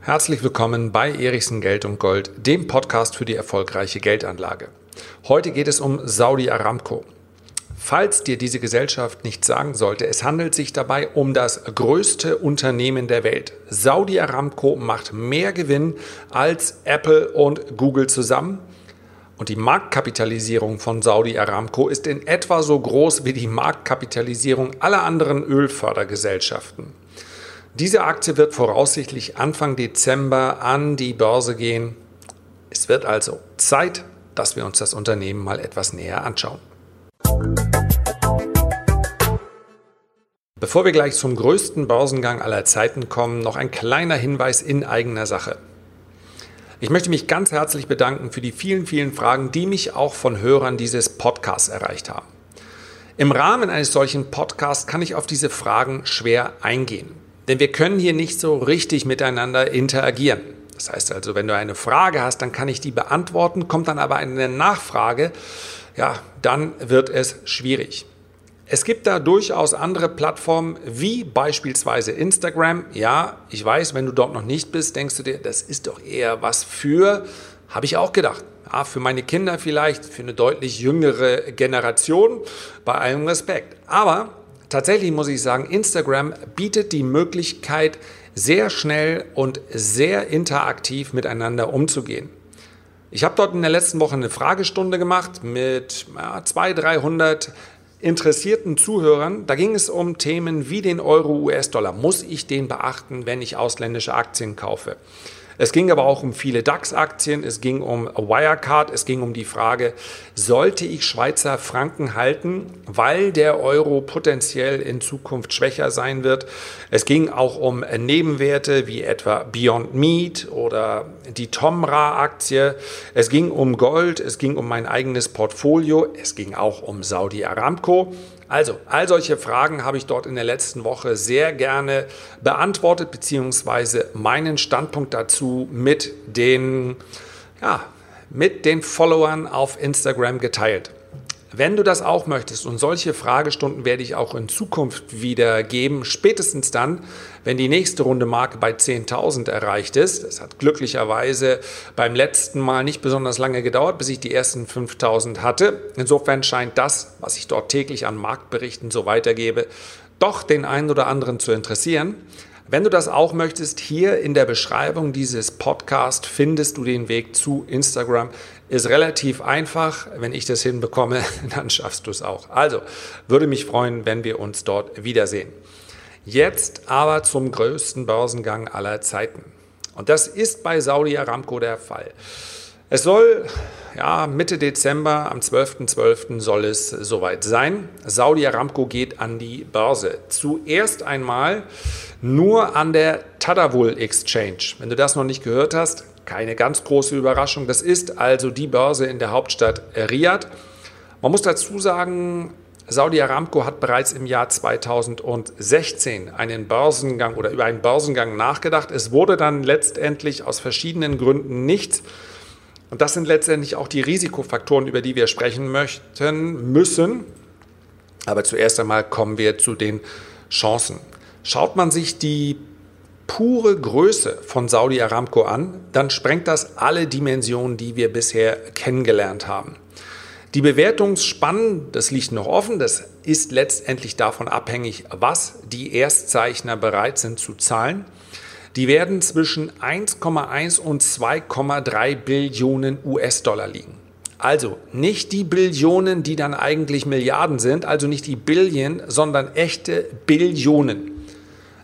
Herzlich willkommen bei Erichsen Geld und Gold, dem Podcast für die erfolgreiche Geldanlage. Heute geht es um Saudi Aramco. Falls dir diese Gesellschaft nicht sagen sollte, es handelt sich dabei um das größte Unternehmen der Welt. Saudi Aramco macht mehr Gewinn als Apple und Google zusammen. Und die Marktkapitalisierung von Saudi Aramco ist in etwa so groß wie die Marktkapitalisierung aller anderen Ölfördergesellschaften. Diese Aktie wird voraussichtlich Anfang Dezember an die Börse gehen. Es wird also Zeit, dass wir uns das Unternehmen mal etwas näher anschauen. Bevor wir gleich zum größten Börsengang aller Zeiten kommen, noch ein kleiner Hinweis in eigener Sache. Ich möchte mich ganz herzlich bedanken für die vielen, vielen Fragen, die mich auch von Hörern dieses Podcasts erreicht haben. Im Rahmen eines solchen Podcasts kann ich auf diese Fragen schwer eingehen. Denn wir können hier nicht so richtig miteinander interagieren. Das heißt also, wenn du eine Frage hast, dann kann ich die beantworten, kommt dann aber eine Nachfrage, ja, dann wird es schwierig. Es gibt da durchaus andere Plattformen wie beispielsweise Instagram. Ja, ich weiß, wenn du dort noch nicht bist, denkst du dir, das ist doch eher was für, habe ich auch gedacht. Ja, für meine Kinder vielleicht, für eine deutlich jüngere Generation, bei allem Respekt. Aber tatsächlich muss ich sagen, Instagram bietet die Möglichkeit, sehr schnell und sehr interaktiv miteinander umzugehen. Ich habe dort in der letzten Woche eine Fragestunde gemacht mit ja, 200, 300 interessierten Zuhörern. Da ging es um Themen wie den Euro-US-Dollar. Muss ich den beachten, wenn ich ausländische Aktien kaufe? Es ging aber auch um viele DAX-Aktien, es ging um Wirecard, es ging um die Frage, sollte ich Schweizer Franken halten, weil der Euro potenziell in Zukunft schwächer sein wird. Es ging auch um Nebenwerte wie etwa Beyond Meat oder die Tomra-Aktie. Es ging um Gold, es ging um mein eigenes Portfolio, es ging auch um Saudi Aramco. Also, all solche Fragen habe ich dort in der letzten Woche sehr gerne beantwortet, beziehungsweise meinen Standpunkt dazu mit den, ja, mit den Followern auf Instagram geteilt. Wenn du das auch möchtest, und solche Fragestunden werde ich auch in Zukunft wieder geben, spätestens dann, wenn die nächste Runde Marke bei 10.000 erreicht ist. Das hat glücklicherweise beim letzten Mal nicht besonders lange gedauert, bis ich die ersten 5.000 hatte. Insofern scheint das, was ich dort täglich an Marktberichten so weitergebe, doch den einen oder anderen zu interessieren. Wenn du das auch möchtest, hier in der Beschreibung dieses Podcasts findest du den Weg zu Instagram. Ist relativ einfach. Wenn ich das hinbekomme, dann schaffst du es auch. Also, würde mich freuen, wenn wir uns dort wiedersehen. Jetzt aber zum größten Börsengang aller Zeiten. Und das ist bei Saudi Aramco der Fall. Es soll ja, Mitte Dezember, am 12.12. .12. soll es soweit sein. Saudi Aramco geht an die Börse. Zuerst einmal nur an der Tadawul Exchange. Wenn du das noch nicht gehört hast, keine ganz große Überraschung. Das ist also die Börse in der Hauptstadt Riyadh. Man muss dazu sagen, Saudi Aramco hat bereits im Jahr 2016 einen Börsengang oder über einen Börsengang nachgedacht. Es wurde dann letztendlich aus verschiedenen Gründen nichts. Und das sind letztendlich auch die Risikofaktoren, über die wir sprechen möchten, müssen. Aber zuerst einmal kommen wir zu den Chancen. Schaut man sich die pure Größe von Saudi Aramco an, dann sprengt das alle Dimensionen, die wir bisher kennengelernt haben. Die Bewertungsspannen, das liegt noch offen, das ist letztendlich davon abhängig, was die Erstzeichner bereit sind zu zahlen. Die werden zwischen 1,1 und 2,3 Billionen US-Dollar liegen. Also nicht die Billionen, die dann eigentlich Milliarden sind, also nicht die Billion, sondern echte Billionen.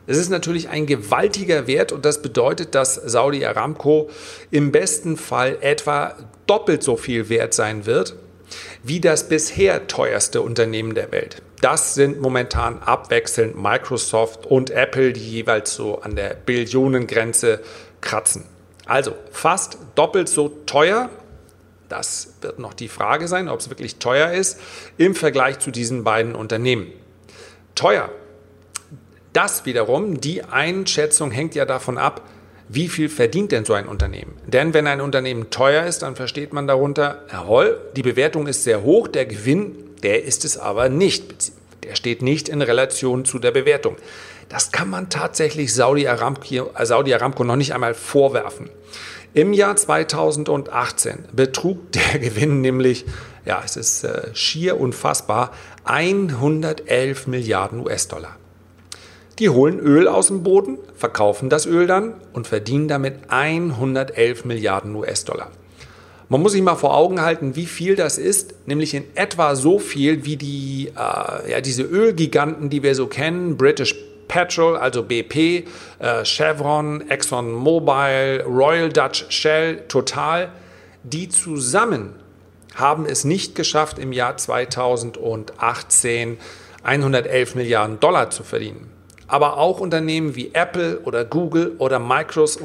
Es ist natürlich ein gewaltiger Wert und das bedeutet, dass Saudi Aramco im besten Fall etwa doppelt so viel wert sein wird wie das bisher teuerste Unternehmen der Welt. Das sind momentan abwechselnd Microsoft und Apple, die jeweils so an der Billionengrenze kratzen. Also fast doppelt so teuer. Das wird noch die Frage sein, ob es wirklich teuer ist im Vergleich zu diesen beiden Unternehmen. Teuer. Das wiederum, die Einschätzung hängt ja davon ab, wie viel verdient denn so ein Unternehmen? Denn wenn ein Unternehmen teuer ist, dann versteht man darunter, jawohl, die Bewertung ist sehr hoch, der Gewinn, der ist es aber nicht. Der steht nicht in Relation zu der Bewertung. das kann man tatsächlich Saudi Aramco, äh, Saudi Aramco noch nicht einmal vorwerfen. Im Jahr 2018 betrug der Gewinn nämlich, ja, es ist äh, schier unfassbar, 111 Milliarden US-Dollar. Die holen Öl aus dem Boden, verkaufen das Öl dann und verdienen damit 111 Milliarden US-Dollar. Man muss sich mal vor Augen halten, wie viel das ist, nämlich in etwa so viel wie die, äh, ja, diese Ölgiganten, die wir so kennen, British Petrol, also BP, äh, Chevron, ExxonMobil, Royal Dutch Shell, Total, die zusammen haben es nicht geschafft, im Jahr 2018 111 Milliarden Dollar zu verdienen aber auch Unternehmen wie Apple oder Google oder Microsoft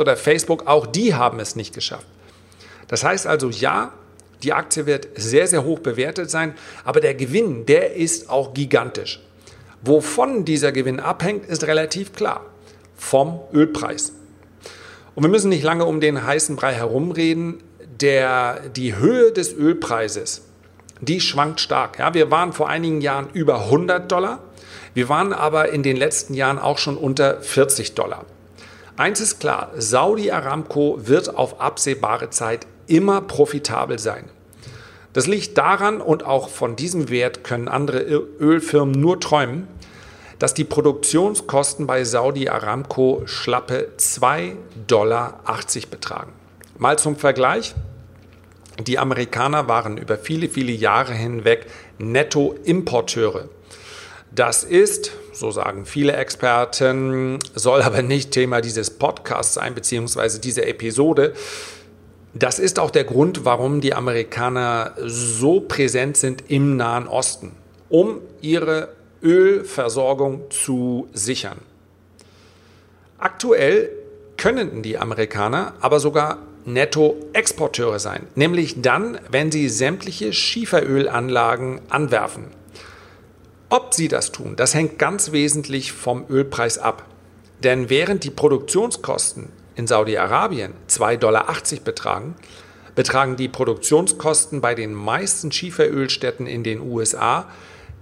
oder Facebook, auch die haben es nicht geschafft. Das heißt also, ja, die Aktie wird sehr, sehr hoch bewertet sein, aber der Gewinn, der ist auch gigantisch. Wovon dieser Gewinn abhängt, ist relativ klar. Vom Ölpreis. Und wir müssen nicht lange um den heißen Brei herumreden. Der, die Höhe des Ölpreises, die schwankt stark. Ja, wir waren vor einigen Jahren über 100 Dollar. Wir waren aber in den letzten Jahren auch schon unter 40 Dollar. Eins ist klar, Saudi Aramco wird auf absehbare Zeit immer profitabel sein. Das liegt daran und auch von diesem Wert können andere Ölfirmen nur träumen, dass die Produktionskosten bei Saudi Aramco schlappe 2,80 Dollar betragen. Mal zum Vergleich. Die Amerikaner waren über viele, viele Jahre hinweg Nettoimporteure. Das ist, so sagen viele Experten, soll aber nicht Thema dieses Podcasts sein, beziehungsweise dieser Episode. Das ist auch der Grund, warum die Amerikaner so präsent sind im Nahen Osten, um ihre Ölversorgung zu sichern. Aktuell können die Amerikaner aber sogar Nettoexporteure sein, nämlich dann, wenn sie sämtliche Schieferölanlagen anwerfen. Ob sie das tun, das hängt ganz wesentlich vom Ölpreis ab. Denn während die Produktionskosten in Saudi-Arabien 2,80 Dollar betragen, betragen die Produktionskosten bei den meisten Schieferölstädten in den USA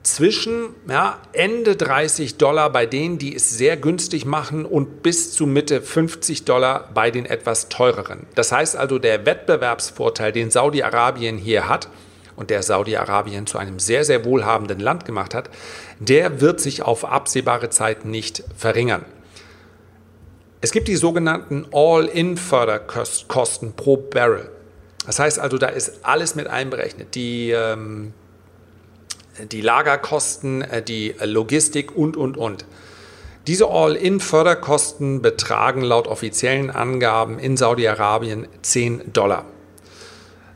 zwischen ja, Ende 30 Dollar bei denen, die es sehr günstig machen und bis zu Mitte 50 Dollar bei den etwas teureren. Das heißt also, der Wettbewerbsvorteil, den Saudi-Arabien hier hat, und der Saudi-Arabien zu einem sehr, sehr wohlhabenden Land gemacht hat, der wird sich auf absehbare Zeit nicht verringern. Es gibt die sogenannten All-in-Förderkosten pro Barrel. Das heißt also, da ist alles mit einberechnet. Die, ähm, die Lagerkosten, äh, die Logistik und, und, und. Diese All-in-Förderkosten betragen laut offiziellen Angaben in Saudi-Arabien 10 Dollar.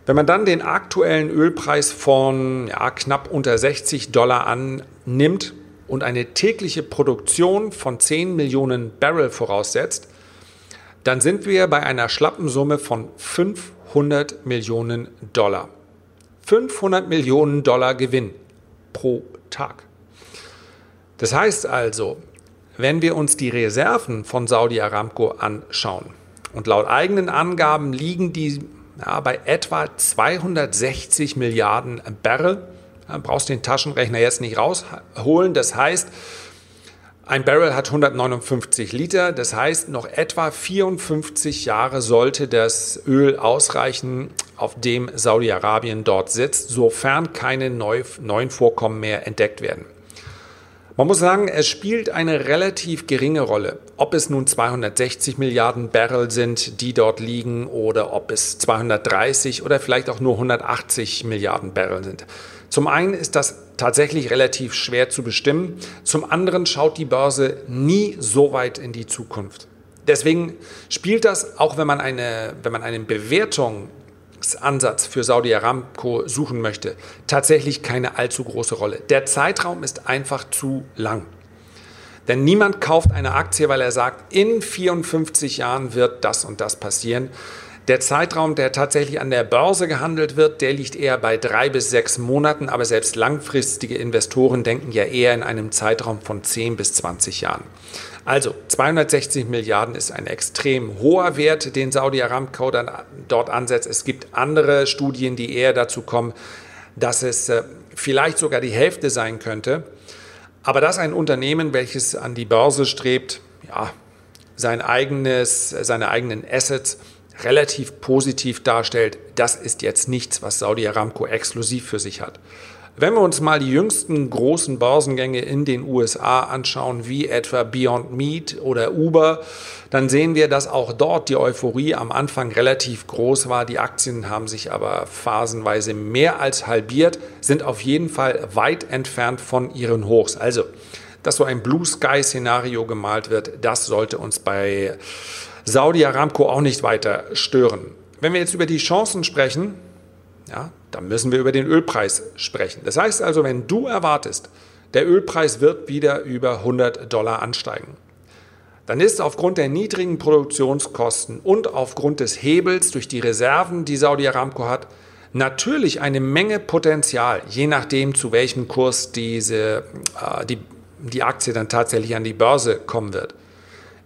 Wenn man dann den aktuellen Ölpreis von ja, knapp unter 60 Dollar annimmt und eine tägliche Produktion von 10 Millionen Barrel voraussetzt, dann sind wir bei einer schlappen Summe von 500 Millionen Dollar. 500 Millionen Dollar Gewinn pro Tag. Das heißt also, wenn wir uns die Reserven von Saudi Aramco anschauen, und laut eigenen Angaben liegen die ja, bei etwa 260 Milliarden Barrel. Ja, brauchst den Taschenrechner jetzt nicht rausholen. Das heißt, ein Barrel hat 159 Liter, das heißt, noch etwa 54 Jahre sollte das Öl ausreichen, auf dem Saudi-Arabien dort sitzt, sofern keine neuen Vorkommen mehr entdeckt werden. Man muss sagen, es spielt eine relativ geringe Rolle, ob es nun 260 Milliarden Barrel sind, die dort liegen, oder ob es 230 oder vielleicht auch nur 180 Milliarden Barrel sind. Zum einen ist das tatsächlich relativ schwer zu bestimmen, zum anderen schaut die Börse nie so weit in die Zukunft. Deswegen spielt das, auch wenn man eine, wenn man eine Bewertung Ansatz für Saudi Aramco suchen möchte, tatsächlich keine allzu große Rolle. Der Zeitraum ist einfach zu lang. Denn niemand kauft eine Aktie, weil er sagt, in 54 Jahren wird das und das passieren. Der Zeitraum, der tatsächlich an der Börse gehandelt wird, der liegt eher bei drei bis sechs Monaten, aber selbst langfristige Investoren denken ja eher in einem Zeitraum von 10 bis 20 Jahren. Also 260 Milliarden ist ein extrem hoher Wert, den Saudi Aramco dann dort ansetzt. Es gibt andere Studien, die eher dazu kommen, dass es äh, vielleicht sogar die Hälfte sein könnte. Aber dass ein Unternehmen, welches an die Börse strebt, ja, sein eigenes, seine eigenen Assets relativ positiv darstellt, das ist jetzt nichts, was Saudi Aramco exklusiv für sich hat. Wenn wir uns mal die jüngsten großen Börsengänge in den USA anschauen, wie etwa Beyond Meat oder Uber, dann sehen wir, dass auch dort die Euphorie am Anfang relativ groß war. Die Aktien haben sich aber phasenweise mehr als halbiert, sind auf jeden Fall weit entfernt von ihren Hochs. Also, dass so ein Blue Sky Szenario gemalt wird, das sollte uns bei Saudi Aramco auch nicht weiter stören. Wenn wir jetzt über die Chancen sprechen, ja, dann müssen wir über den Ölpreis sprechen. Das heißt also, wenn du erwartest, der Ölpreis wird wieder über 100 Dollar ansteigen, dann ist aufgrund der niedrigen Produktionskosten und aufgrund des Hebels durch die Reserven, die Saudi Aramco hat, natürlich eine Menge Potenzial, je nachdem, zu welchem Kurs diese, äh, die, die Aktie dann tatsächlich an die Börse kommen wird.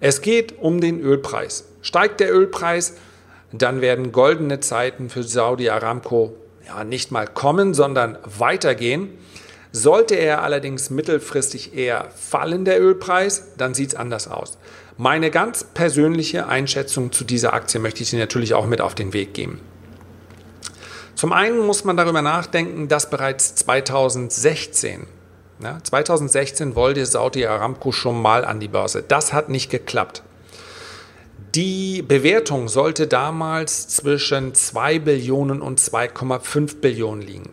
Es geht um den Ölpreis. Steigt der Ölpreis, dann werden goldene Zeiten für Saudi Aramco ja, nicht mal kommen, sondern weitergehen. Sollte er allerdings mittelfristig eher fallen, der Ölpreis, dann sieht es anders aus. Meine ganz persönliche Einschätzung zu dieser Aktie möchte ich Ihnen natürlich auch mit auf den Weg geben. Zum einen muss man darüber nachdenken, dass bereits 2016, ja, 2016 wollte Saudi Aramco schon mal an die Börse. Das hat nicht geklappt. Die Bewertung sollte damals zwischen 2 Billionen und 2,5 Billionen liegen.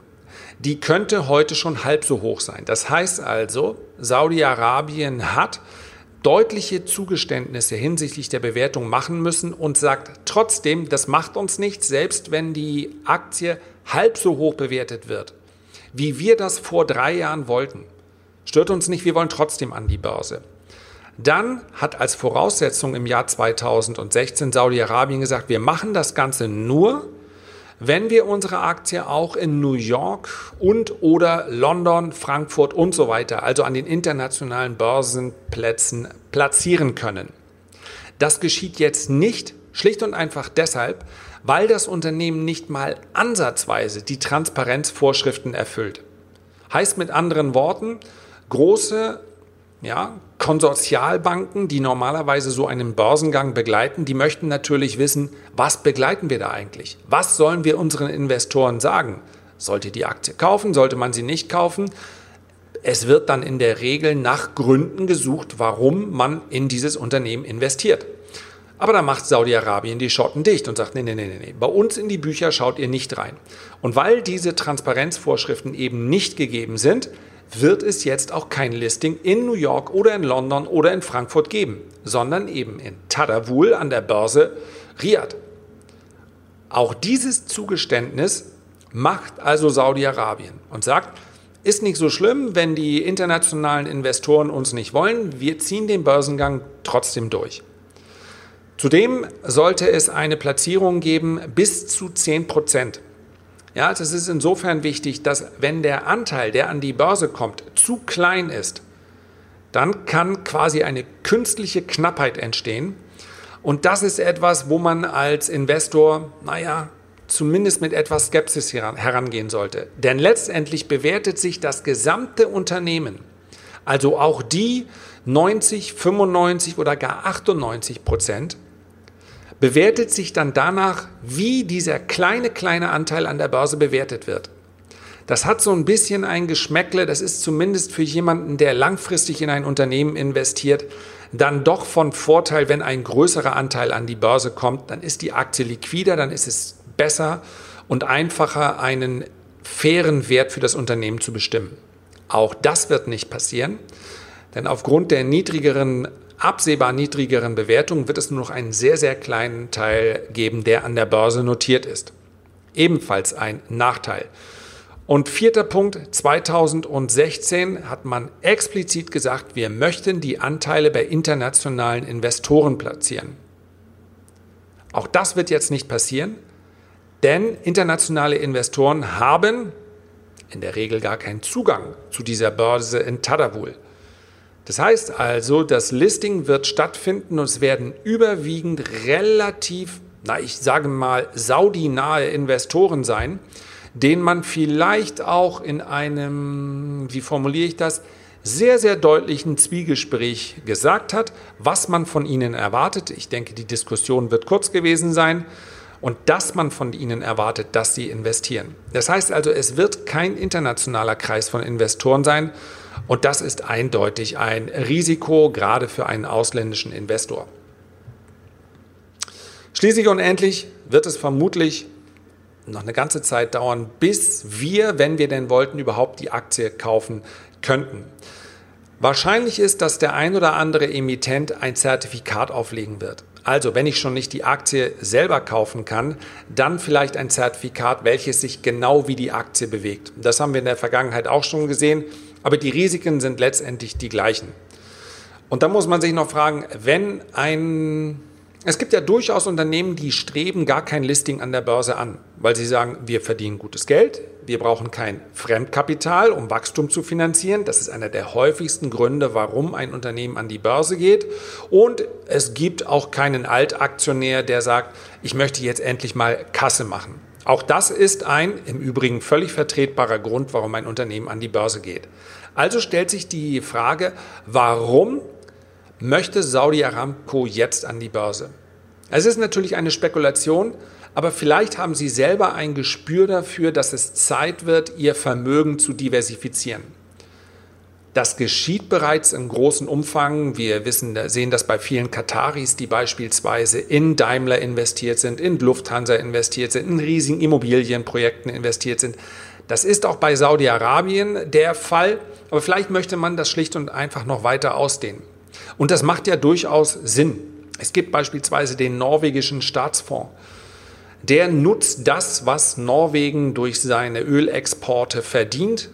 Die könnte heute schon halb so hoch sein. Das heißt also, Saudi-Arabien hat deutliche Zugeständnisse hinsichtlich der Bewertung machen müssen und sagt trotzdem, das macht uns nichts, selbst wenn die Aktie halb so hoch bewertet wird, wie wir das vor drei Jahren wollten. Stört uns nicht, wir wollen trotzdem an die Börse. Dann hat als Voraussetzung im Jahr 2016 Saudi-Arabien gesagt, wir machen das Ganze nur, wenn wir unsere Aktie auch in New York und oder London, Frankfurt und so weiter, also an den internationalen Börsenplätzen platzieren können. Das geschieht jetzt nicht, schlicht und einfach deshalb, weil das Unternehmen nicht mal ansatzweise die Transparenzvorschriften erfüllt. Heißt mit anderen Worten, große ja, Konsortialbanken, die normalerweise so einen Börsengang begleiten, die möchten natürlich wissen, was begleiten wir da eigentlich? Was sollen wir unseren Investoren sagen? Sollte die Aktie kaufen? Sollte man sie nicht kaufen? Es wird dann in der Regel nach Gründen gesucht, warum man in dieses Unternehmen investiert. Aber da macht Saudi-Arabien die Schotten dicht und sagt, nee, nee, nee, nee, bei uns in die Bücher schaut ihr nicht rein. Und weil diese Transparenzvorschriften eben nicht gegeben sind, wird es jetzt auch kein Listing in New York oder in London oder in Frankfurt geben, sondern eben in Tadawul an der Börse Riyadh. Auch dieses Zugeständnis macht also Saudi-Arabien und sagt, ist nicht so schlimm, wenn die internationalen Investoren uns nicht wollen, wir ziehen den Börsengang trotzdem durch. Zudem sollte es eine Platzierung geben bis zu 10 Prozent. Ja, das ist insofern wichtig, dass wenn der Anteil, der an die Börse kommt, zu klein ist, dann kann quasi eine künstliche Knappheit entstehen. Und das ist etwas, wo man als Investor, naja, zumindest mit etwas Skepsis herangehen sollte. Denn letztendlich bewertet sich das gesamte Unternehmen, also auch die 90, 95 oder gar 98 Prozent, bewertet sich dann danach, wie dieser kleine, kleine Anteil an der Börse bewertet wird. Das hat so ein bisschen ein Geschmäckle, das ist zumindest für jemanden, der langfristig in ein Unternehmen investiert, dann doch von Vorteil, wenn ein größerer Anteil an die Börse kommt, dann ist die Aktie liquider, dann ist es besser und einfacher, einen fairen Wert für das Unternehmen zu bestimmen. Auch das wird nicht passieren, denn aufgrund der niedrigeren absehbar niedrigeren Bewertung wird es nur noch einen sehr, sehr kleinen Teil geben, der an der Börse notiert ist. Ebenfalls ein Nachteil. Und vierter Punkt, 2016 hat man explizit gesagt, wir möchten die Anteile bei internationalen Investoren platzieren. Auch das wird jetzt nicht passieren, denn internationale Investoren haben in der Regel gar keinen Zugang zu dieser Börse in Tadawul. Das heißt also, das Listing wird stattfinden und es werden überwiegend relativ, na ich sage mal, Saudi-nahe Investoren sein, denen man vielleicht auch in einem, wie formuliere ich das, sehr, sehr deutlichen Zwiegespräch gesagt hat, was man von ihnen erwartet. Ich denke, die Diskussion wird kurz gewesen sein und dass man von ihnen erwartet, dass sie investieren. Das heißt also, es wird kein internationaler Kreis von Investoren sein und das ist eindeutig ein Risiko, gerade für einen ausländischen Investor. Schließlich und endlich wird es vermutlich noch eine ganze Zeit dauern, bis wir, wenn wir denn wollten, überhaupt die Aktie kaufen könnten. Wahrscheinlich ist, dass der ein oder andere Emittent ein Zertifikat auflegen wird. Also, wenn ich schon nicht die Aktie selber kaufen kann, dann vielleicht ein Zertifikat, welches sich genau wie die Aktie bewegt. Das haben wir in der Vergangenheit auch schon gesehen, aber die Risiken sind letztendlich die gleichen. Und dann muss man sich noch fragen, wenn ein es gibt ja durchaus Unternehmen, die streben gar kein Listing an der Börse an, weil sie sagen, wir verdienen gutes Geld, wir brauchen kein Fremdkapital, um Wachstum zu finanzieren. Das ist einer der häufigsten Gründe, warum ein Unternehmen an die Börse geht. Und es gibt auch keinen Altaktionär, der sagt, ich möchte jetzt endlich mal Kasse machen. Auch das ist ein im Übrigen völlig vertretbarer Grund, warum ein Unternehmen an die Börse geht. Also stellt sich die Frage, warum möchte Saudi Aramco jetzt an die Börse? Es ist natürlich eine Spekulation, aber vielleicht haben Sie selber ein Gespür dafür, dass es Zeit wird, Ihr Vermögen zu diversifizieren. Das geschieht bereits in großem Umfang. Wir wissen, sehen das bei vielen Kataris, die beispielsweise in Daimler investiert sind, in Lufthansa investiert sind, in riesigen Immobilienprojekten investiert sind. Das ist auch bei Saudi-Arabien der Fall, aber vielleicht möchte man das schlicht und einfach noch weiter ausdehnen. Und das macht ja durchaus Sinn. Es gibt beispielsweise den norwegischen Staatsfonds. Der nutzt das, was Norwegen durch seine Ölexporte verdient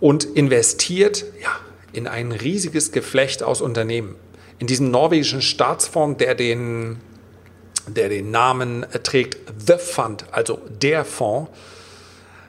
und investiert ja, in ein riesiges Geflecht aus Unternehmen. In diesem norwegischen Staatsfonds, der den, der den Namen trägt The Fund, also der Fonds,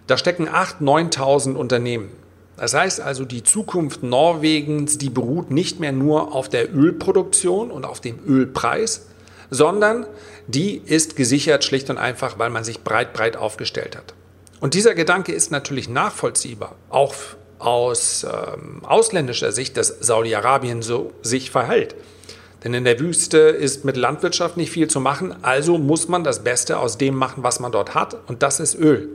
da stecken 8.000, 9.000 Unternehmen. Das heißt also, die Zukunft Norwegens, die beruht nicht mehr nur auf der Ölproduktion und auf dem Ölpreis, sondern die ist gesichert schlicht und einfach, weil man sich breit, breit aufgestellt hat. Und dieser Gedanke ist natürlich nachvollziehbar, auch aus ähm, ausländischer Sicht, dass Saudi-Arabien so sich verhält. Denn in der Wüste ist mit Landwirtschaft nicht viel zu machen, also muss man das Beste aus dem machen, was man dort hat, und das ist Öl.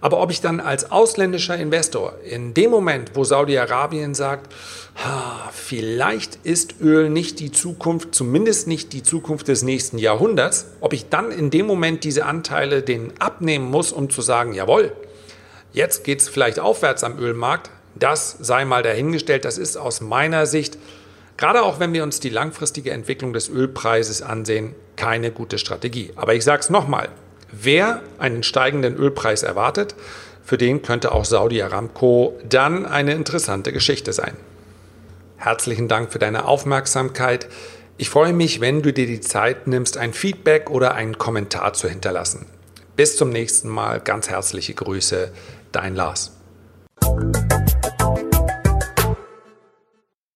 Aber ob ich dann als ausländischer Investor in dem Moment, wo Saudi-Arabien sagt, vielleicht ist Öl nicht die Zukunft, zumindest nicht die Zukunft des nächsten Jahrhunderts, ob ich dann in dem Moment diese Anteile denen abnehmen muss, um zu sagen, jawohl, jetzt geht es vielleicht aufwärts am Ölmarkt, das sei mal dahingestellt, das ist aus meiner Sicht, gerade auch wenn wir uns die langfristige Entwicklung des Ölpreises ansehen, keine gute Strategie. Aber ich sage es nochmal, Wer einen steigenden Ölpreis erwartet, für den könnte auch Saudi Aramco dann eine interessante Geschichte sein. Herzlichen Dank für deine Aufmerksamkeit. Ich freue mich, wenn du dir die Zeit nimmst, ein Feedback oder einen Kommentar zu hinterlassen. Bis zum nächsten Mal. Ganz herzliche Grüße, dein Lars.